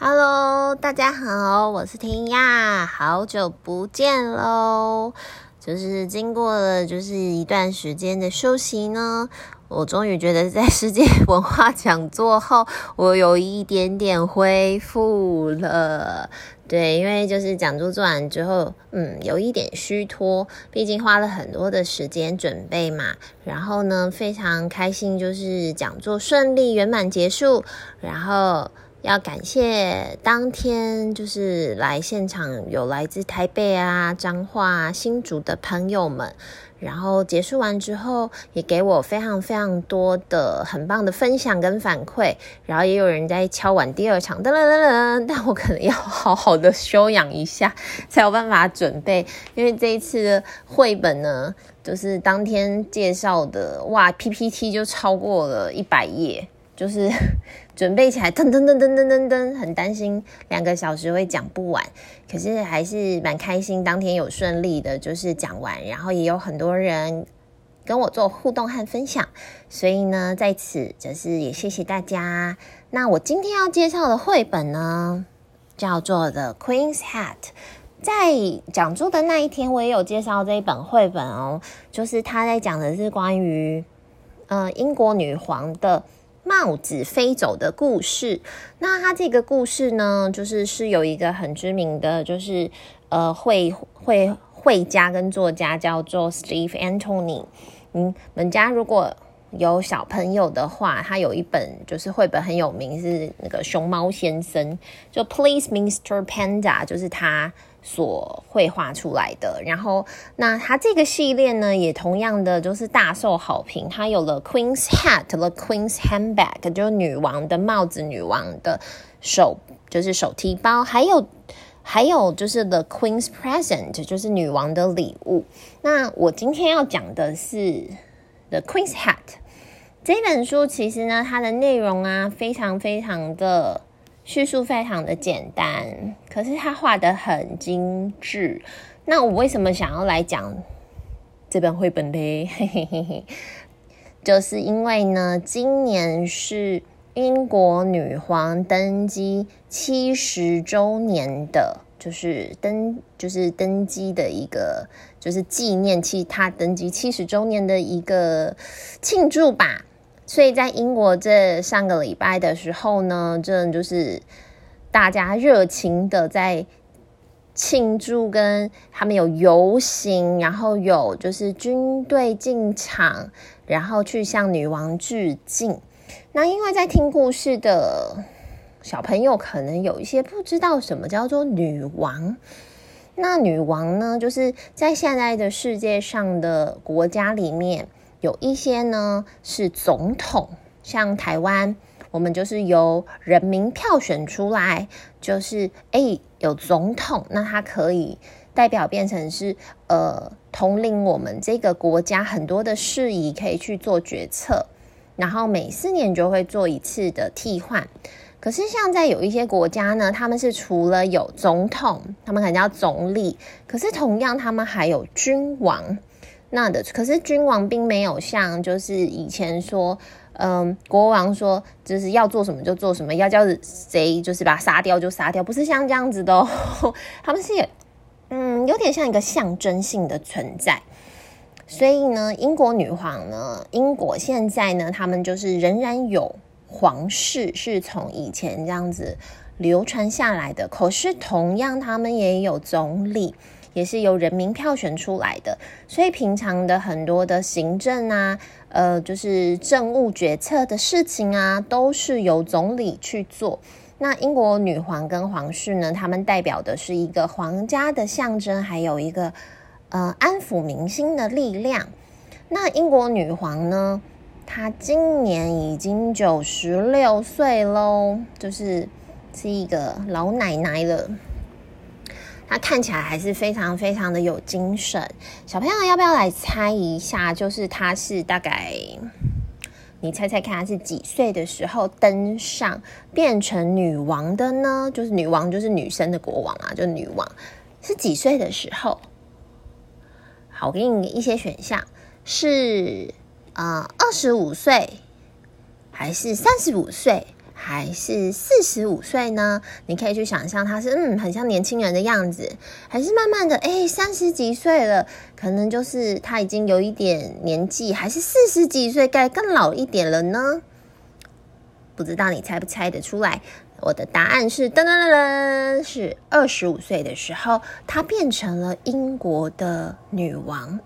Hello，大家好，我是婷亚，好久不见喽。就是经过了就是一段时间的休息呢，我终于觉得在世界文化讲座后，我有一点点恢复了。对，因为就是讲座做完之后，嗯，有一点虚脱，毕竟花了很多的时间准备嘛。然后呢，非常开心，就是讲座顺利圆满结束，然后。要感谢当天就是来现场有来自台北啊、彰化、新竹的朋友们，然后结束完之后也给我非常非常多的很棒的分享跟反馈，然后也有人在敲碗第二场，噔噔噔噔，但我可能要好好的休养一下才有办法准备，因为这一次的绘本呢，就是当天介绍的，哇，PPT 就超过了一百页。就是准备起来，噔噔噔噔噔噔噔，很担心两个小时会讲不完，可是还是蛮开心，当天有顺利的，就是讲完，然后也有很多人跟我做互动和分享，所以呢，在此就是也谢谢大家。那我今天要介绍的绘本呢，叫做《The Queen's Hat》。在讲座的那一天，我也有介绍这一本绘本哦，就是他在讲的是关于呃英国女皇的。帽子飞走的故事。那他这个故事呢，就是是有一个很知名的，就是呃绘绘绘家跟作家叫做 Steve Anthony。嗯，你们家如果有小朋友的话，他有一本就是绘本很有名，是那个熊猫先生，就 Please Mr. Panda，就是他。所绘画出来的，然后那他这个系列呢，也同样的就是大受好评。他有了 Queen's Hat，The Queen's Handbag，就是女王的帽子，女王的手就是手提包，还有还有就是 The Queen's Present，就是女王的礼物。那我今天要讲的是 The Queen's Hat 这本书，其实呢，它的内容啊，非常非常的。叙述非常的简单，可是他画的很精致。那我为什么想要来讲这本绘本呢？嘿嘿嘿嘿，就是因为呢，今年是英国女皇登基七十周年的，就是登就是登基的一个，就是纪念其他登基七十周年的一个庆祝吧。所以在英国这上个礼拜的时候呢，这就是大家热情的在庆祝，跟他们有游行，然后有就是军队进场，然后去向女王致敬。那因为在听故事的小朋友可能有一些不知道什么叫做女王，那女王呢，就是在现在的世界上的国家里面。有一些呢是总统，像台湾，我们就是由人民票选出来，就是诶有总统，那他可以代表变成是呃统领我们这个国家很多的事宜，可以去做决策，然后每四年就会做一次的替换。可是像在有一些国家呢，他们是除了有总统，他们可能叫总理，可是同样他们还有君王。那的，可是君王并没有像就是以前说，嗯，国王说就是要做什么就做什么，要叫谁就是把他杀掉就杀掉，不是像这样子的哦。他们是，嗯，有点像一个象征性的存在。所以呢，英国女皇呢，英国现在呢，他们就是仍然有皇室，是从以前这样子流传下来的。可是同样，他们也有总理。也是由人民票选出来的，所以平常的很多的行政啊，呃，就是政务决策的事情啊，都是由总理去做。那英国女皇跟皇室呢，他们代表的是一个皇家的象征，还有一个呃安抚民心的力量。那英国女皇呢，她今年已经九十六岁喽，就是是一个老奶奶了。他看起来还是非常非常的有精神。小朋友要不要来猜一下？就是他是大概，你猜猜看，他是几岁的时候登上变成女王的呢？就是女王，就是女生的国王啊，就女王是几岁的时候？好，我给你一些选项，是啊，二十五岁，还是三十五岁，还是四十五岁呢？你可以去想象他是嗯，很像年轻人的样子，还是慢慢的哎，三十几岁了，可能就是他已经有一点年纪，还是四十几岁该更老一点了呢？不知道你猜不猜得出来？我的答案是噔噔噔噔，是二十五岁的时候，她变成了英国的女王。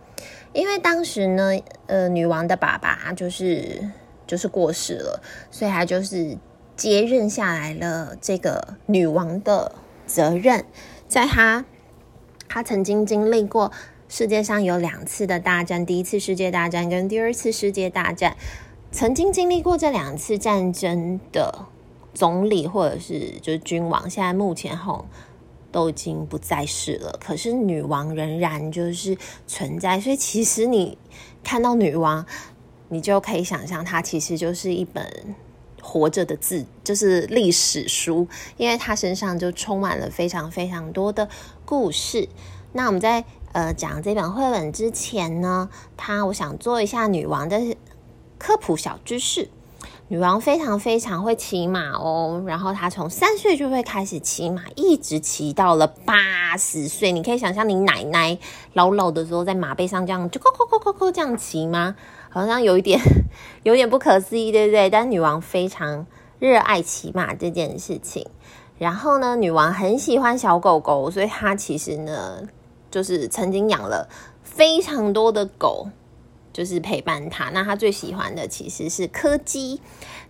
因为当时呢，呃，女王的爸爸就是就是过世了，所以她就是。接任下来了这个女王的责任，在她，她曾经经历过世界上有两次的大战，第一次世界大战跟第二次世界大战，曾经经历过这两次战争的总理或者是就是君王，现在目前后都已经不在世了，可是女王仍然就是存在，所以其实你看到女王，你就可以想象她其实就是一本。活着的字就是历史书，因为她身上就充满了非常非常多的故事。那我们在呃讲这本绘本之前呢，他我想做一下女王的科普小知识。女王非常非常会骑马哦，然后她从三岁就会开始骑马，一直骑到了八十岁。你可以想象你奶奶老老的时候在马背上这样就咕咕咕咕咕这样骑吗？好像有一点，有点不可思议，对不对？但女王非常热爱骑马这件事情。然后呢，女王很喜欢小狗狗，所以她其实呢，就是曾经养了非常多的狗，就是陪伴他。那他最喜欢的其实是柯基，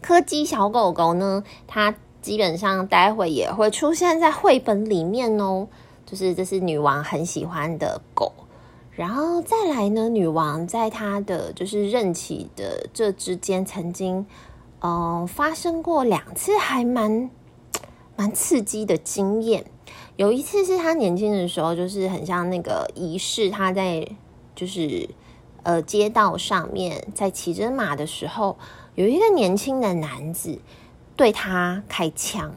柯基小狗狗呢，它基本上待会也会出现在绘本里面哦。就是这是女王很喜欢的狗。然后再来呢，女王在她的就是任期的这之间，曾经，嗯、发生过两次还蛮蛮刺激的经验。有一次是她年轻的时候，就是很像那个仪式，她在就是呃街道上面在骑着马的时候，有一个年轻的男子对他开枪。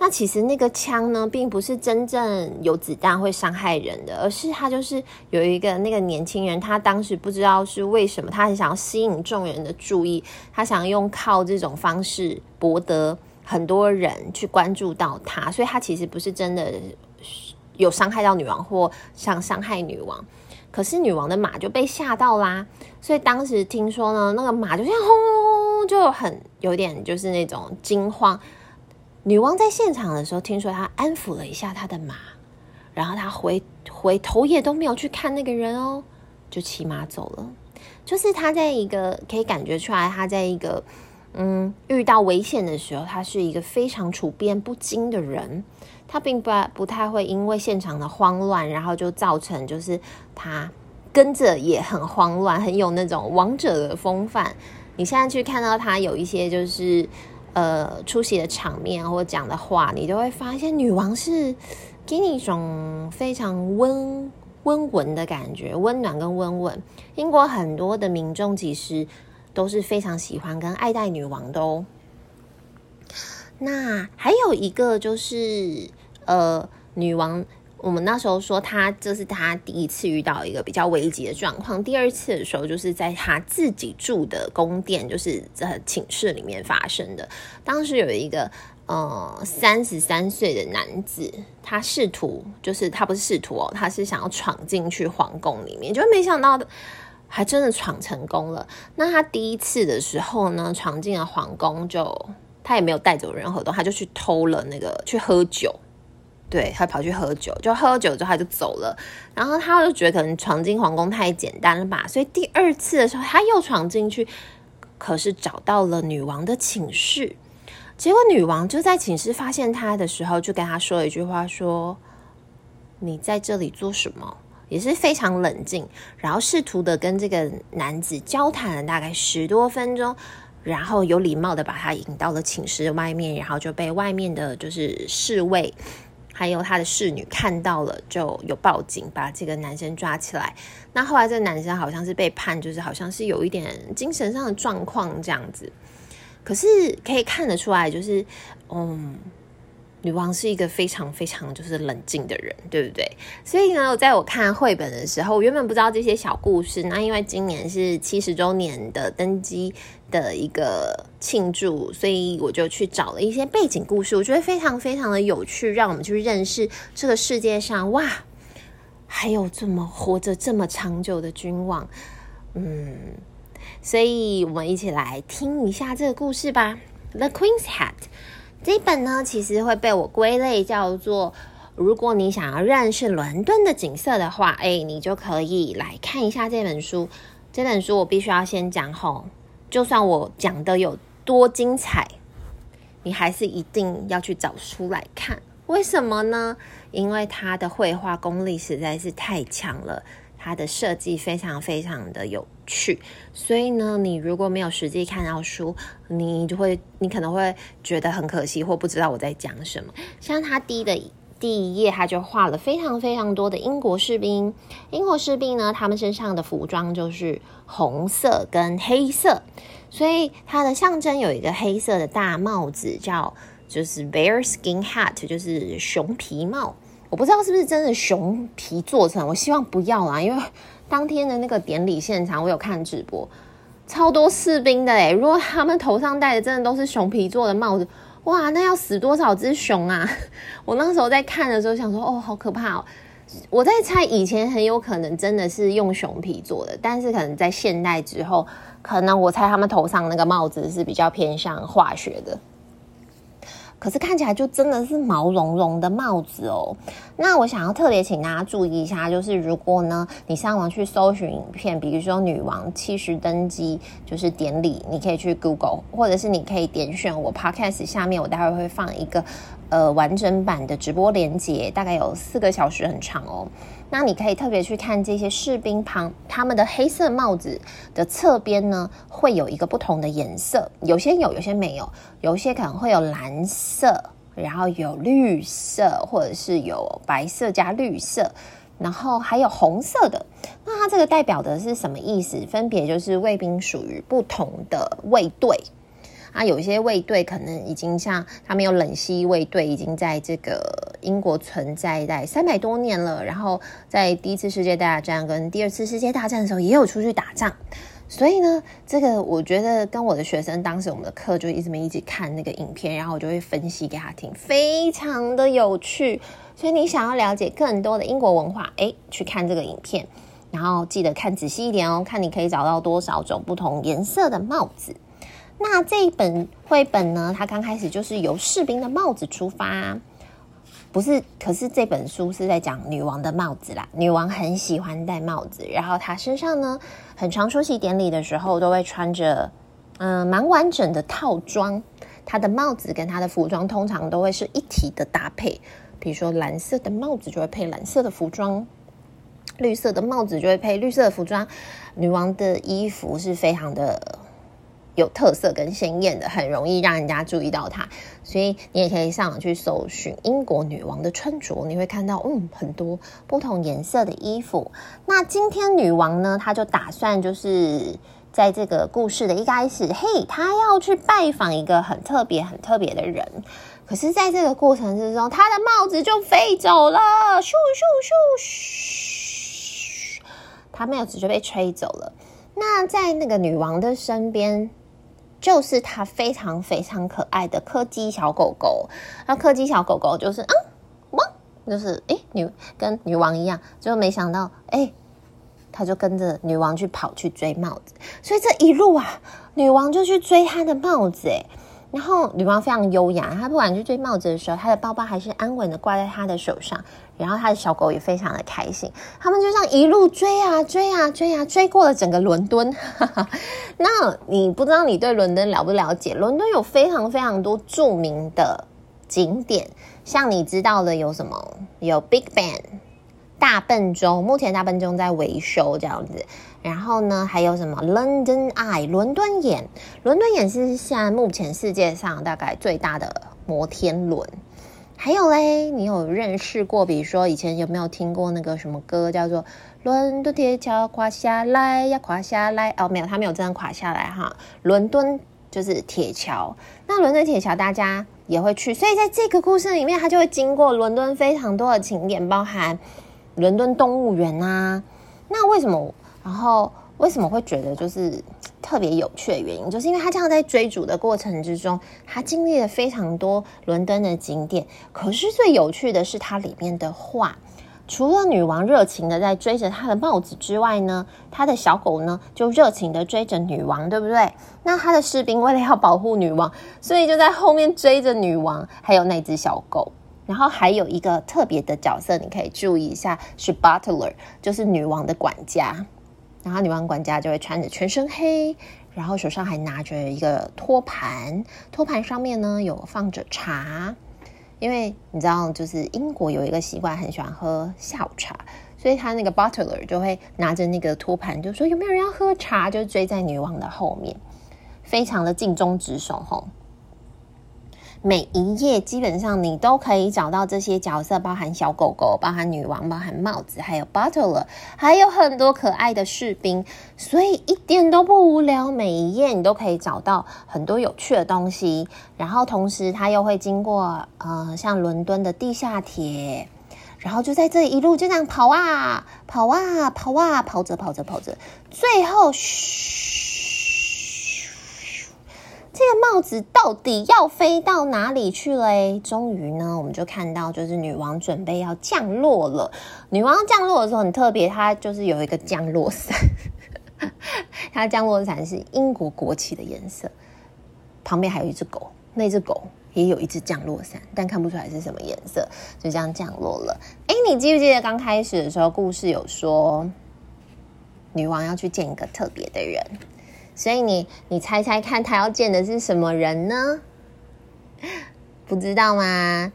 那其实那个枪呢，并不是真正有子弹会伤害人的，而是他就是有一个那个年轻人，他当时不知道是为什么，他很想要吸引众人的注意，他想用靠这种方式博得很多人去关注到他，所以他其实不是真的有伤害到女王或想伤害女王，可是女王的马就被吓到啦，所以当时听说呢，那个马就像轰轰轰，就很有点就是那种惊慌。女王在现场的时候，听说她安抚了一下她的马，然后她回回头也都没有去看那个人哦，就骑马走了。就是她在一个可以感觉出来，她在一个嗯遇到危险的时候，她是一个非常处变不惊的人。她并不不太会因为现场的慌乱，然后就造成就是她跟着也很慌乱，很有那种王者的风范。你现在去看到她有一些就是。呃，出席的场面或讲的话，你都会发现女王是给你一种非常温温文的感觉，温暖跟温文。英国很多的民众其实都是非常喜欢跟爱戴女王的哦。那还有一个就是，呃，女王。我们那时候说，她这是她第一次遇到一个比较危急的状况。第二次的时候，就是在她自己住的宫殿，就是在寝室里面发生的。当时有一个呃三十三岁的男子，他试图，就是他不是试图哦，他是想要闯进去皇宫里面，就没想到还真的闯成功了。那他第一次的时候呢，闯进了皇宫，就他也没有带走任何东西，他就去偷了那个去喝酒。对，他跑去喝酒，就喝酒之后他就走了，然后他就觉得可能闯进皇宫太简单了吧，所以第二次的时候他又闯进去，可是找到了女王的寝室，结果女王就在寝室发现他的时候，就跟他说了一句话说，你在这里做什么？也是非常冷静，然后试图的跟这个男子交谈了大概十多分钟，然后有礼貌的把他引到了寝室外面，然后就被外面的就是侍卫。还有他的侍女看到了，就有报警，把这个男生抓起来。那后来这个男生好像是被判，就是好像是有一点精神上的状况这样子。可是可以看得出来，就是嗯，女王是一个非常非常就是冷静的人，对不对？所以呢，在我看绘本的时候，我原本不知道这些小故事。那因为今年是七十周年的登基的一个庆祝，所以我就去找了一些背景故事，我觉得非常非常的有趣，让我们去认识这个世界上哇，还有这么活着这么长久的君王。嗯，所以我们一起来听一下这个故事吧，《The Queen's Hat》。这一本呢，其实会被我归类叫做，如果你想要认识伦敦的景色的话，哎，你就可以来看一下这本书。这本书我必须要先讲吼，就算我讲的有多精彩，你还是一定要去找书来看。为什么呢？因为它的绘画功力实在是太强了。它的设计非常非常的有去，所以呢，你如果没有实际看到书，你就会，你可能会觉得很可惜，或不知道我在讲什么。像他第的第一页，他就画了非常非常多的英国士兵。英国士兵呢，他们身上的服装就是红色跟黑色，所以它的象征有一个黑色的大帽子，叫就是 bear skin hat，就是熊皮帽。我不知道是不是真的熊皮做成，我希望不要啦，因为当天的那个典礼现场，我有看直播，超多士兵的诶，如果他们头上戴的真的都是熊皮做的帽子，哇，那要死多少只熊啊！我那时候在看的时候想说，哦，好可怕哦！我在猜以前很有可能真的是用熊皮做的，但是可能在现代之后，可能我猜他们头上那个帽子是比较偏向化学的。可是看起来就真的是毛茸茸的帽子哦。那我想要特别请大家注意一下，就是如果呢你上网去搜寻影片，比如说女王七十登基就是典礼，你可以去 Google，或者是你可以点选我 Podcast 下面，我待会会放一个呃完整版的直播连接，大概有四个小时很长哦。那你可以特别去看这些士兵旁，他们的黑色帽子的侧边呢，会有一个不同的颜色，有些有，有些没有，有些可能会有蓝色，然后有绿色，或者是有白色加绿色，然后还有红色的。那它这个代表的是什么意思？分别就是卫兵属于不同的卫队。啊，有一些卫队可能已经像他们有冷溪卫队，已经在这个英国存在在三百多年了。然后在第一次世界大战跟第二次世界大战的时候，也有出去打仗。所以呢，这个我觉得跟我的学生当时我们的课就一直没一起看那个影片，然后我就会分析给他听，非常的有趣。所以你想要了解更多的英国文化，诶，去看这个影片，然后记得看仔细一点哦，看你可以找到多少种不同颜色的帽子。那这一本绘本呢，它刚开始就是由士兵的帽子出发，不是？可是这本书是在讲女王的帽子啦。女王很喜欢戴帽子，然后她身上呢，很常出席典礼的时候都会穿着，嗯，蛮完整的套装。她的帽子跟她的服装通常都会是一体的搭配，比如说蓝色的帽子就会配蓝色的服装，绿色的帽子就会配绿色的服装。女王的衣服是非常的。有特色跟鲜艳的，很容易让人家注意到它，所以你也可以上网去搜寻英国女王的穿着，你会看到嗯很多不同颜色的衣服。那今天女王呢，她就打算就是在这个故事的一开始，嘿，她要去拜访一个很特别、很特别的人。可是，在这个过程之中，她的帽子就飞走了，咻咻咻咻，她帽子就被吹走了。那在那个女王的身边。就是它非常非常可爱的柯基小狗狗，那柯基小狗狗就是啊汪，就是诶女跟女王一样，就没想到诶，它就跟着女王去跑去追帽子，所以这一路啊，女王就去追她的帽子诶。然后女王非常优雅，她不管去追帽子的时候，她的包包还是安稳的挂在她的手上，然后她的小狗也非常的开心。他们就这样一路追啊追啊追啊，追过了整个伦敦。那你不知道你对伦敦了不了解？伦敦有非常非常多著名的景点，像你知道的有什么？有 Big Ben。大笨钟，目前大笨钟在维修这样子，然后呢，还有什么 London Eye 伦敦眼，伦敦眼是现在目前世界上大概最大的摩天轮。还有嘞，你有认识过？比如说以前有没有听过那个什么歌叫做《伦敦铁桥垮下来呀，垮下来》？哦，没有，它没有真的垮下来哈。伦敦就是铁桥，那伦敦铁桥大家也会去，所以在这个故事里面，他就会经过伦敦非常多的景点，包含伦敦动物园啊。那为什么？然后为什么会觉得就是特别有趣的原因，就是因为他这样在追逐的过程之中，他经历了非常多伦敦的景点。可是最有趣的是它里面的画。除了女王热情的在追着她的帽子之外呢，她的小狗呢就热情的追着女王，对不对？那他的士兵为了要保护女王，所以就在后面追着女王，还有那只小狗。然后还有一个特别的角色，你可以注意一下，是 Butler，就是女王的管家。然后女王管家就会穿着全身黑，然后手上还拿着一个托盘，托盘上面呢有放着茶。因为你知道，就是英国有一个习惯，很喜欢喝下午茶，所以他那个 butler 就会拿着那个托盘，就说有没有人要喝茶，就追在女王的后面，非常的尽忠职守吼。每一页基本上你都可以找到这些角色，包含小狗狗，包含女王，包含帽子，还有 Butler，还有很多可爱的士兵，所以一点都不无聊。每一页你都可以找到很多有趣的东西，然后同时它又会经过呃，像伦敦的地下铁，然后就在这一路就这样跑啊跑啊跑啊跑着跑着跑着，最后嘘。这个帽子到底要飞到哪里去了？终于呢，我们就看到，就是女王准备要降落了。女王降落的时候很特别，她就是有一个降落伞，她降落伞是英国国旗的颜色，旁边还有一只狗，那只狗也有一只降落伞，但看不出来是什么颜色，就这样降落了。哎，你记不记得刚开始的时候，故事有说女王要去见一个特别的人？所以你你猜猜看，他要见的是什么人呢？不知道吗？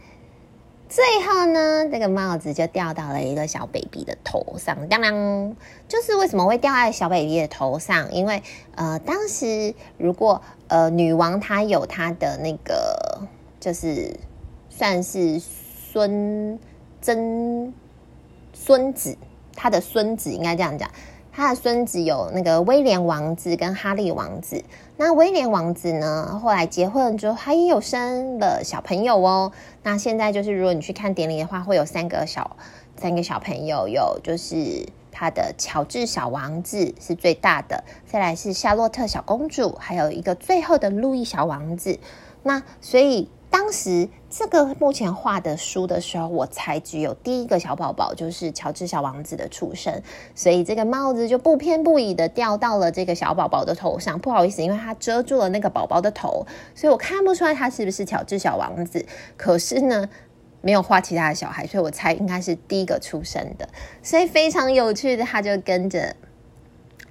最后呢，这个帽子就掉到了一个小 baby 的头上。当当，就是为什么会掉在小 baby 的头上？因为呃，当时如果呃女王她有她的那个，就是算是孙曾孙子，她的孙子应该这样讲。他的孙子有那个威廉王子跟哈利王子。那威廉王子呢，后来结婚之后，他也有生了小朋友哦。那现在就是，如果你去看典礼的话，会有三个小三个小朋友，有就是他的乔治小王子是最大的，再来是夏洛特小公主，还有一个最后的路易小王子。那所以。当时这个目前画的书的时候，我才只有第一个小宝宝，就是乔治小王子的出生，所以这个帽子就不偏不倚的掉到了这个小宝宝的头上。不好意思，因为它遮住了那个宝宝的头，所以我看不出来他是不是乔治小王子。可是呢，没有画其他的小孩，所以我猜应该是第一个出生的。所以非常有趣的，他就跟着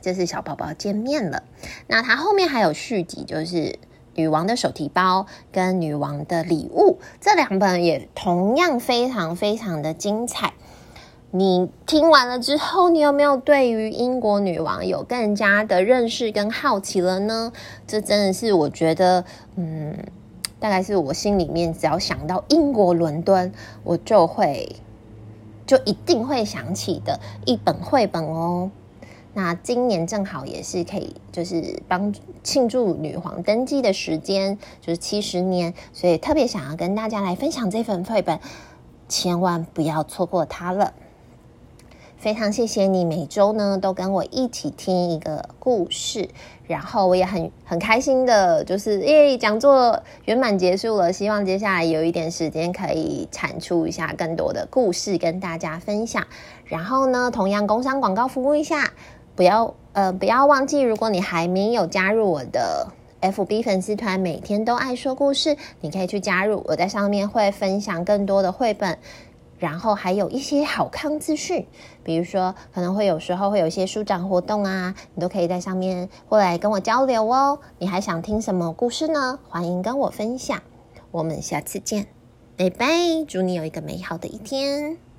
就是小宝宝见面了。那他后面还有续集，就是。女王的手提包跟女王的礼物，这两本也同样非常非常的精彩。你听完了之后，你有没有对于英国女王有更加的认识跟好奇了呢？这真的是我觉得，嗯，大概是我心里面只要想到英国伦敦，我就会就一定会想起的一本绘本哦。那今年正好也是可以，就是帮庆祝女皇登基的时间，就是七十年，所以特别想要跟大家来分享这份绘本，千万不要错过它了。非常谢谢你每周呢都跟我一起听一个故事，然后我也很很开心的，就是因为讲座圆满结束了，希望接下来有一点时间可以产出一下更多的故事跟大家分享。然后呢，同样工商广告服务一下。不要呃，不要忘记，如果你还没有加入我的 FB 粉丝团，每天都爱说故事，你可以去加入。我在上面会分享更多的绘本，然后还有一些好康资讯，比如说可能会有时候会有一些书展活动啊，你都可以在上面过来跟我交流哦。你还想听什么故事呢？欢迎跟我分享。我们下次见，拜拜！祝你有一个美好的一天。